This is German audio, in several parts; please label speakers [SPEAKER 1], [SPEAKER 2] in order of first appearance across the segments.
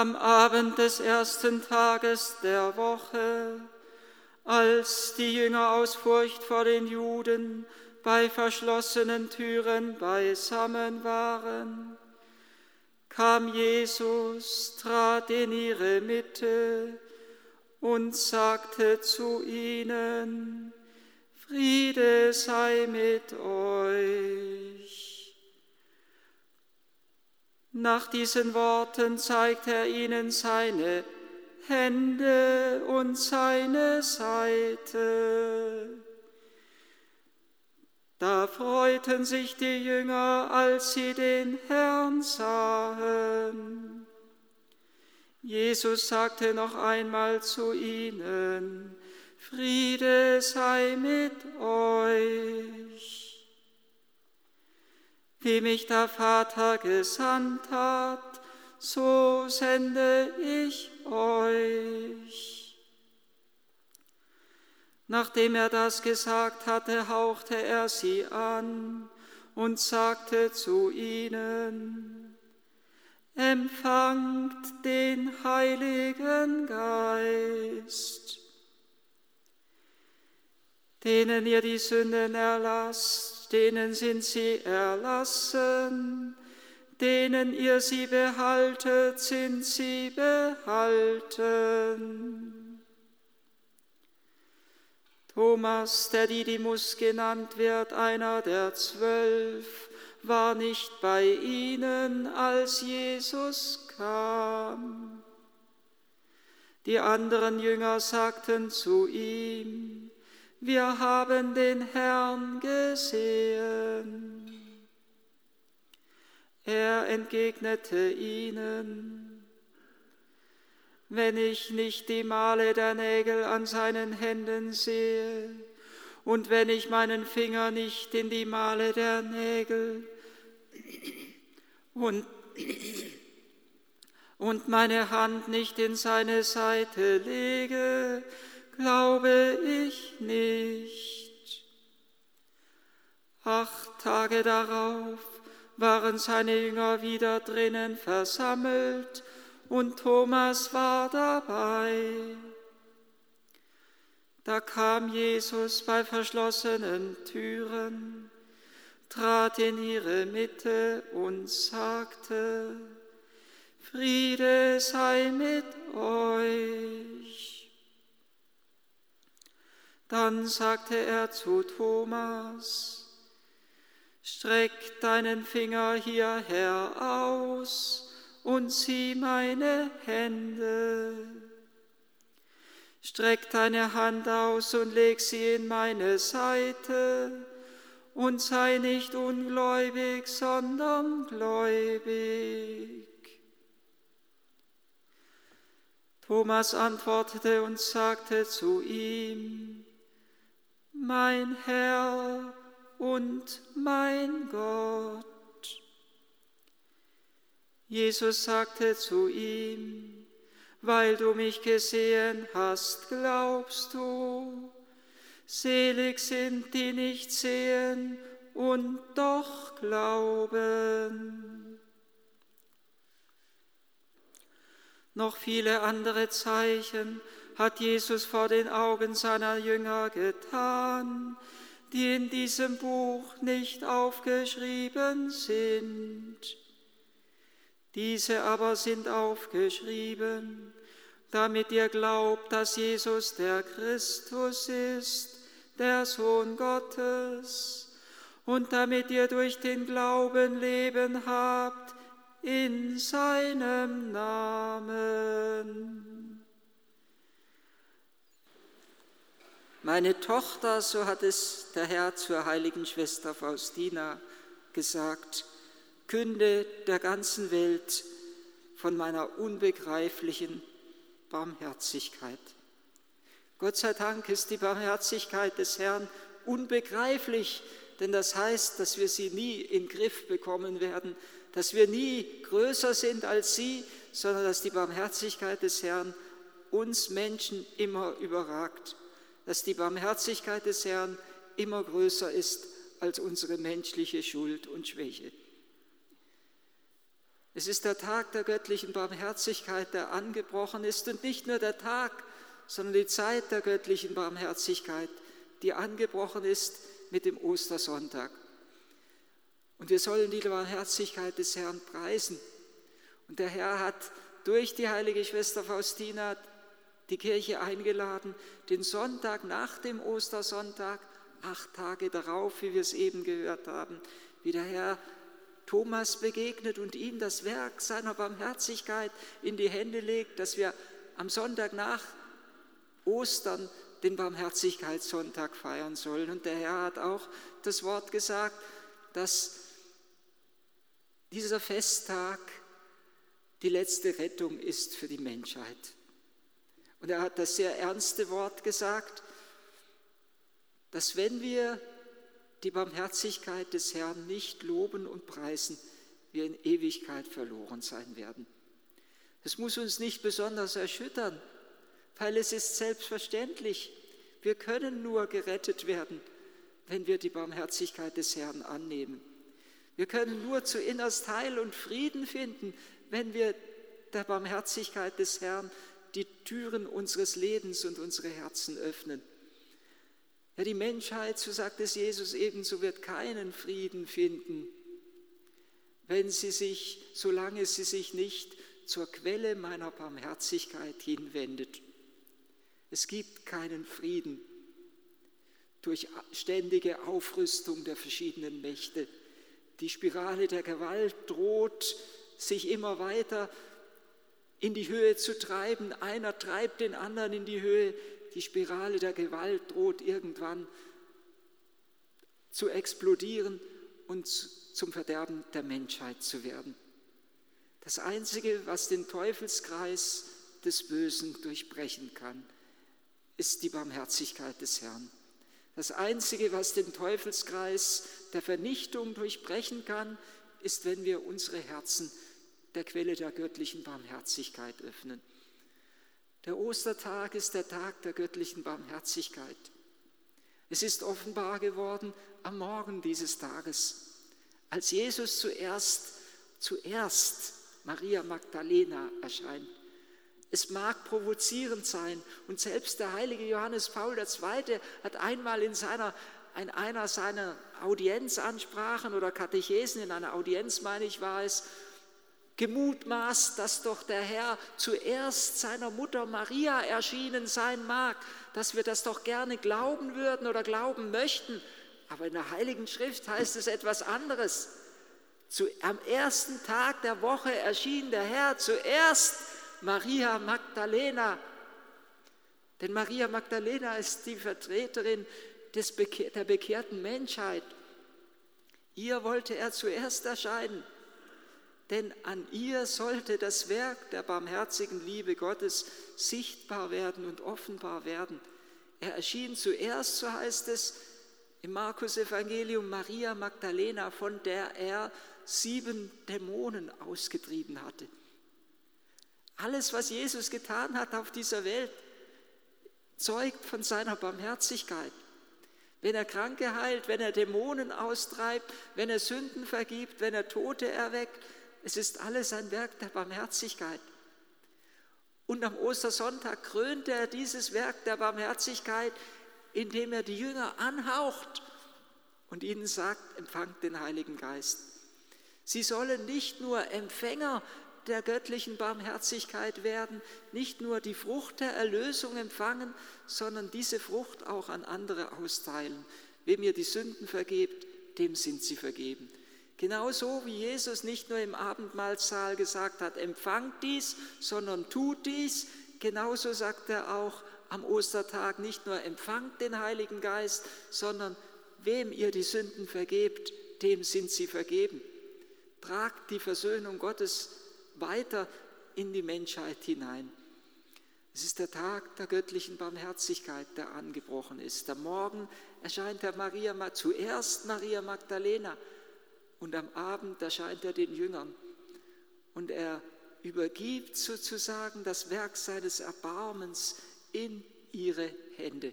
[SPEAKER 1] am Abend des ersten Tages der Woche, als die Jünger aus Furcht vor den Juden bei verschlossenen Türen beisammen waren, kam Jesus, trat in ihre Mitte und sagte zu ihnen, Friede sei mit euch. Nach diesen Worten zeigte er ihnen seine Hände und seine Seite. Da freuten sich die Jünger, als sie den Herrn sahen. Jesus sagte noch einmal zu ihnen, Friede sei mit euch. Wie mich der Vater gesandt hat, so sende ich euch. Nachdem er das gesagt hatte, hauchte er sie an und sagte zu ihnen, empfangt den Heiligen Geist. Denen ihr die Sünden erlasst, denen sind sie erlassen, denen ihr sie behaltet, sind sie behalten. Thomas, der Didymus genannt wird, einer der zwölf, war nicht bei ihnen, als Jesus kam. Die anderen Jünger sagten zu ihm, wir haben den Herrn gesehen. Er entgegnete ihnen, wenn ich nicht die Male der Nägel an seinen Händen sehe und wenn ich meinen Finger nicht in die Male der Nägel und, und meine Hand nicht in seine Seite lege, glaube ich nicht. Acht Tage darauf waren seine Jünger wieder drinnen versammelt und Thomas war dabei. Da kam Jesus bei verschlossenen Türen, trat in ihre Mitte und sagte, Friede sei mit euch. Dann sagte er zu Thomas, Streck deinen Finger hierher aus und sieh meine Hände. Streck deine Hand aus und leg sie in meine Seite und sei nicht ungläubig, sondern gläubig. Thomas antwortete und sagte zu ihm, mein Herr und mein Gott. Jesus sagte zu ihm, weil du mich gesehen hast, glaubst du. Selig sind die nicht sehen und doch glauben. Noch viele andere Zeichen hat Jesus vor den Augen seiner Jünger getan, die in diesem Buch nicht aufgeschrieben sind. Diese aber sind aufgeschrieben, damit ihr glaubt, dass Jesus der Christus ist, der Sohn Gottes, und damit ihr durch den Glauben Leben habt in seinem Namen. Meine Tochter, so hat es der Herr zur heiligen Schwester Faustina gesagt, künde der ganzen Welt von meiner unbegreiflichen Barmherzigkeit. Gott sei Dank ist die Barmherzigkeit des Herrn unbegreiflich, denn das heißt, dass wir sie nie in den Griff bekommen werden, dass wir nie größer sind als sie, sondern dass die Barmherzigkeit des Herrn uns Menschen immer überragt dass die Barmherzigkeit des Herrn immer größer ist als unsere menschliche Schuld und Schwäche. Es ist der Tag der göttlichen Barmherzigkeit, der angebrochen ist und nicht nur der Tag, sondern die Zeit der göttlichen Barmherzigkeit, die angebrochen ist mit dem Ostersonntag. Und wir sollen die Barmherzigkeit des Herrn preisen. Und der Herr hat durch die heilige Schwester Faustina die Kirche eingeladen, den Sonntag nach dem Ostersonntag, acht Tage darauf, wie wir es eben gehört haben, wie der Herr Thomas begegnet und ihm das Werk seiner Barmherzigkeit in die Hände legt, dass wir am Sonntag nach Ostern den Barmherzigkeitssonntag feiern sollen. Und der Herr hat auch das Wort gesagt, dass dieser Festtag die letzte Rettung ist für die Menschheit. Und er hat das sehr ernste Wort gesagt, dass wenn wir die Barmherzigkeit des Herrn nicht loben und preisen, wir in Ewigkeit verloren sein werden. Es muss uns nicht besonders erschüttern, weil es ist selbstverständlich. Wir können nur gerettet werden, wenn wir die Barmherzigkeit des Herrn annehmen. Wir können nur zu innerst Heil und Frieden finden, wenn wir der Barmherzigkeit des Herrn die Türen unseres Lebens und unsere Herzen öffnen. Ja, die Menschheit, so sagt es Jesus ebenso, wird keinen Frieden finden, wenn sie sich, solange sie sich nicht zur Quelle meiner Barmherzigkeit hinwendet. Es gibt keinen Frieden durch ständige Aufrüstung der verschiedenen Mächte. Die Spirale der Gewalt droht, sich immer weiter in die Höhe zu treiben. Einer treibt den anderen in die Höhe die Spirale der Gewalt droht irgendwann zu explodieren und zum Verderben der Menschheit zu werden. Das Einzige, was den Teufelskreis des Bösen durchbrechen kann, ist die Barmherzigkeit des Herrn. Das Einzige, was den Teufelskreis der Vernichtung durchbrechen kann, ist, wenn wir unsere Herzen der Quelle der göttlichen Barmherzigkeit öffnen. Der Ostertag ist der Tag der göttlichen Barmherzigkeit. Es ist offenbar geworden am Morgen dieses Tages, als Jesus zuerst, zuerst Maria Magdalena erscheint. Es mag provozierend sein und selbst der heilige Johannes Paul II. hat einmal in seiner, in einer seiner Audienzansprachen oder Katechesen, in einer Audienz meine ich war es, gemutmaßt, dass doch der Herr zuerst seiner Mutter Maria erschienen sein mag, dass wir das doch gerne glauben würden oder glauben möchten. Aber in der Heiligen Schrift heißt es etwas anderes. Zu, am ersten Tag der Woche erschien der Herr zuerst Maria Magdalena. Denn Maria Magdalena ist die Vertreterin des, der bekehrten Menschheit. Ihr wollte er zuerst erscheinen denn an ihr sollte das Werk der barmherzigen Liebe Gottes sichtbar werden und offenbar werden. Er erschien zuerst, so heißt es im Markus Evangelium, Maria Magdalena, von der er sieben Dämonen ausgetrieben hatte. Alles, was Jesus getan hat auf dieser Welt, zeugt von seiner Barmherzigkeit. Wenn er Kranke heilt, wenn er Dämonen austreibt, wenn er Sünden vergibt, wenn er Tote erweckt, es ist alles ein Werk der Barmherzigkeit. Und am Ostersonntag krönte er dieses Werk der Barmherzigkeit, indem er die Jünger anhaucht und ihnen sagt, empfangt den Heiligen Geist. Sie sollen nicht nur Empfänger der göttlichen Barmherzigkeit werden, nicht nur die Frucht der Erlösung empfangen, sondern diese Frucht auch an andere austeilen. Wem ihr die Sünden vergebt, dem sind sie vergeben. Genauso wie Jesus nicht nur im Abendmahlsaal gesagt hat, empfangt dies, sondern tut dies, genauso sagt er auch am Ostertag nicht nur empfangt den Heiligen Geist, sondern wem ihr die Sünden vergebt, dem sind sie vergeben. Tragt die Versöhnung Gottes weiter in die Menschheit hinein. Es ist der Tag der göttlichen Barmherzigkeit, der angebrochen ist. Am Morgen erscheint der Maria, zuerst Maria Magdalena, und am Abend erscheint er den Jüngern und er übergibt sozusagen das Werk seines Erbarmens in ihre Hände.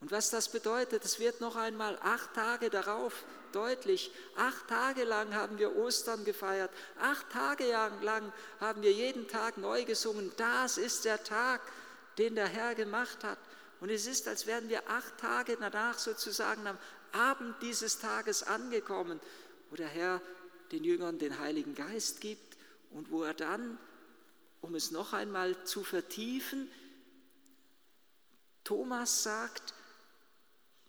[SPEAKER 1] Und was das bedeutet, es wird noch einmal acht Tage darauf deutlich. Acht Tage lang haben wir Ostern gefeiert. Acht Tage lang haben wir jeden Tag neu gesungen. Das ist der Tag, den der Herr gemacht hat. Und es ist, als wären wir acht Tage danach sozusagen am Abend dieses Tages angekommen, wo der Herr den Jüngern den Heiligen Geist gibt und wo er dann, um es noch einmal zu vertiefen, Thomas sagt,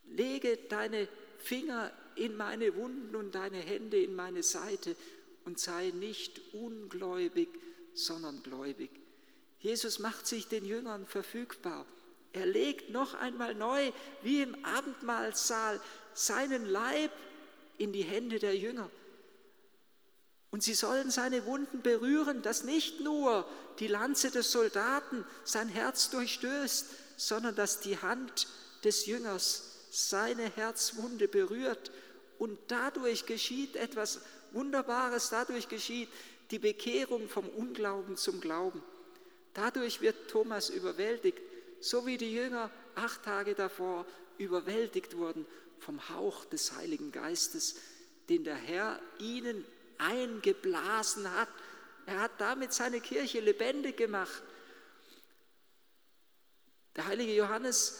[SPEAKER 1] lege deine Finger in meine Wunden und deine Hände in meine Seite und sei nicht ungläubig, sondern gläubig. Jesus macht sich den Jüngern verfügbar. Er legt noch einmal neu, wie im Abendmahlsaal, seinen Leib in die Hände der Jünger. Und sie sollen seine Wunden berühren, dass nicht nur die Lanze des Soldaten sein Herz durchstößt, sondern dass die Hand des Jüngers seine Herzwunde berührt und dadurch geschieht etwas Wunderbares, dadurch geschieht die Bekehrung vom Unglauben zum Glauben. Dadurch wird Thomas überwältigt, so wie die Jünger acht Tage davor überwältigt wurden vom Hauch des Heiligen Geistes, den der Herr ihnen eingeblasen hat. Er hat damit seine Kirche lebendig gemacht. Der heilige Johannes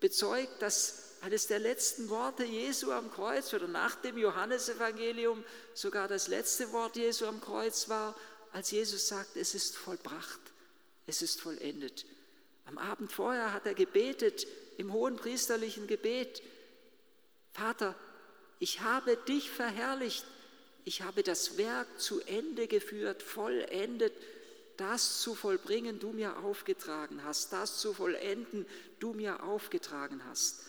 [SPEAKER 1] bezeugt, dass eines der letzten Worte Jesu am Kreuz oder nach dem Johannesevangelium sogar das letzte Wort Jesu am Kreuz war, als Jesus sagt, es ist vollbracht, es ist vollendet. Am Abend vorher hat er gebetet im hohen priesterlichen Gebet, Vater, ich habe dich verherrlicht, ich habe das Werk zu Ende geführt, vollendet, das zu vollbringen du mir aufgetragen hast, das zu vollenden du mir aufgetragen hast.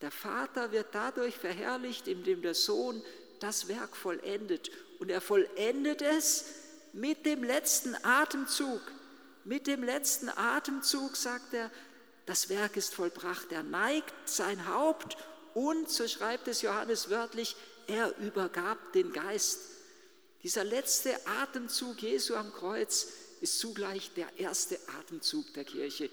[SPEAKER 1] Der Vater wird dadurch verherrlicht, indem der Sohn das Werk vollendet. Und er vollendet es mit dem letzten Atemzug. Mit dem letzten Atemzug sagt er, das Werk ist vollbracht. Er neigt sein Haupt und, so schreibt es Johannes wörtlich, er übergab den Geist. Dieser letzte Atemzug Jesu am Kreuz ist zugleich der erste Atemzug der Kirche.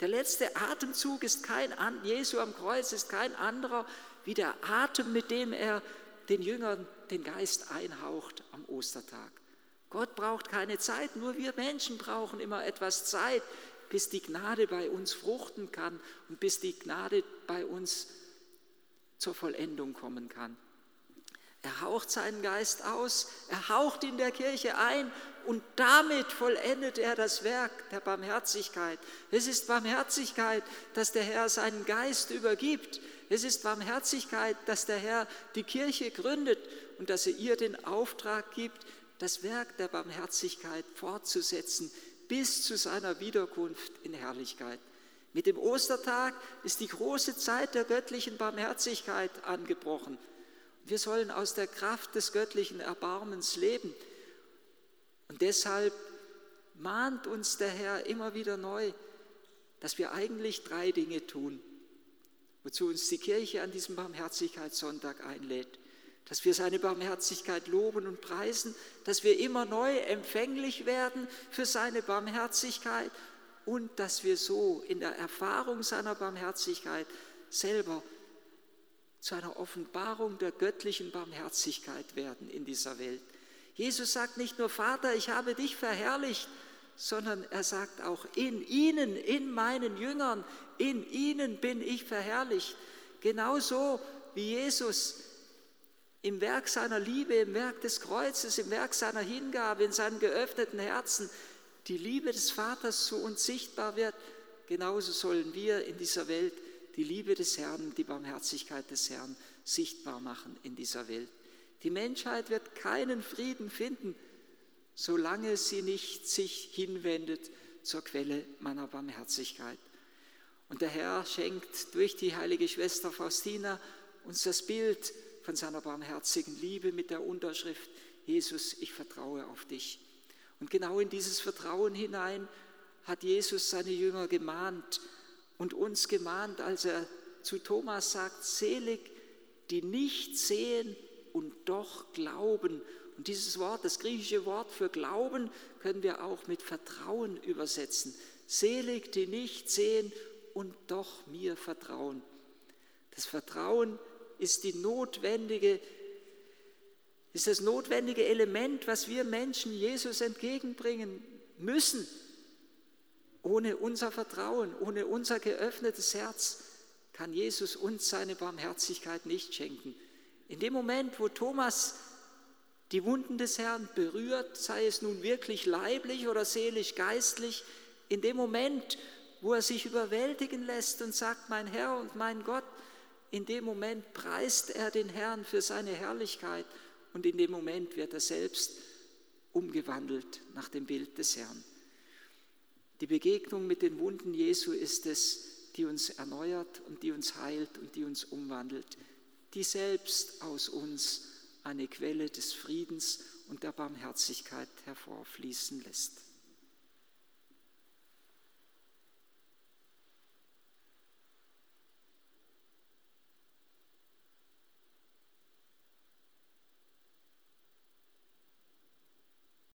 [SPEAKER 1] Der letzte Atemzug ist kein Jesu am Kreuz ist kein anderer wie der Atem, mit dem er den Jüngern den Geist einhaucht am Ostertag. Gott braucht keine Zeit, nur wir Menschen brauchen immer etwas Zeit, bis die Gnade bei uns fruchten kann und bis die Gnade bei uns zur Vollendung kommen kann. Er haucht seinen Geist aus, er haucht in der Kirche ein und damit vollendet er das Werk der Barmherzigkeit. Es ist Barmherzigkeit, dass der Herr seinen Geist übergibt. Es ist Barmherzigkeit, dass der Herr die Kirche gründet und dass er ihr den Auftrag gibt, das Werk der Barmherzigkeit fortzusetzen bis zu seiner Wiederkunft in Herrlichkeit. Mit dem Ostertag ist die große Zeit der göttlichen Barmherzigkeit angebrochen. Wir sollen aus der Kraft des göttlichen Erbarmens leben. Und deshalb mahnt uns der Herr immer wieder neu, dass wir eigentlich drei Dinge tun, wozu uns die Kirche an diesem Barmherzigkeitssonntag einlädt. Dass wir seine Barmherzigkeit loben und preisen, dass wir immer neu empfänglich werden für seine Barmherzigkeit und dass wir so in der Erfahrung seiner Barmherzigkeit selber zu einer Offenbarung der göttlichen Barmherzigkeit werden in dieser Welt. Jesus sagt nicht nur, Vater, ich habe dich verherrlicht, sondern er sagt auch, in ihnen, in meinen Jüngern, in ihnen bin ich verherrlicht. Genauso wie Jesus im Werk seiner Liebe, im Werk des Kreuzes, im Werk seiner Hingabe, in seinem geöffneten Herzen die Liebe des Vaters zu uns sichtbar wird, genauso sollen wir in dieser Welt die Liebe des Herrn, die Barmherzigkeit des Herrn sichtbar machen in dieser Welt. Die Menschheit wird keinen Frieden finden, solange sie nicht sich hinwendet zur Quelle meiner Barmherzigkeit. Und der Herr schenkt durch die heilige Schwester Faustina uns das Bild von seiner barmherzigen Liebe mit der Unterschrift, Jesus, ich vertraue auf dich. Und genau in dieses Vertrauen hinein hat Jesus seine Jünger gemahnt und uns gemahnt, als er zu Thomas sagt, selig, die nicht sehen und doch glauben. Und dieses Wort, das griechische Wort für Glauben, können wir auch mit Vertrauen übersetzen. Selig, die nicht sehen und doch mir vertrauen. Das Vertrauen ist die notwendige ist das notwendige Element, was wir Menschen Jesus entgegenbringen müssen. Ohne unser Vertrauen, ohne unser geöffnetes Herz kann Jesus uns seine Barmherzigkeit nicht schenken. In dem Moment, wo Thomas die Wunden des Herrn berührt, sei es nun wirklich leiblich oder seelisch geistlich, in dem Moment, wo er sich überwältigen lässt und sagt, mein Herr und mein Gott, in dem Moment preist er den Herrn für seine Herrlichkeit und in dem Moment wird er selbst umgewandelt nach dem Bild des Herrn. Die Begegnung mit den Wunden Jesu ist es, die uns erneuert und die uns heilt und die uns umwandelt, die selbst aus uns eine Quelle des Friedens und der Barmherzigkeit hervorfließen lässt.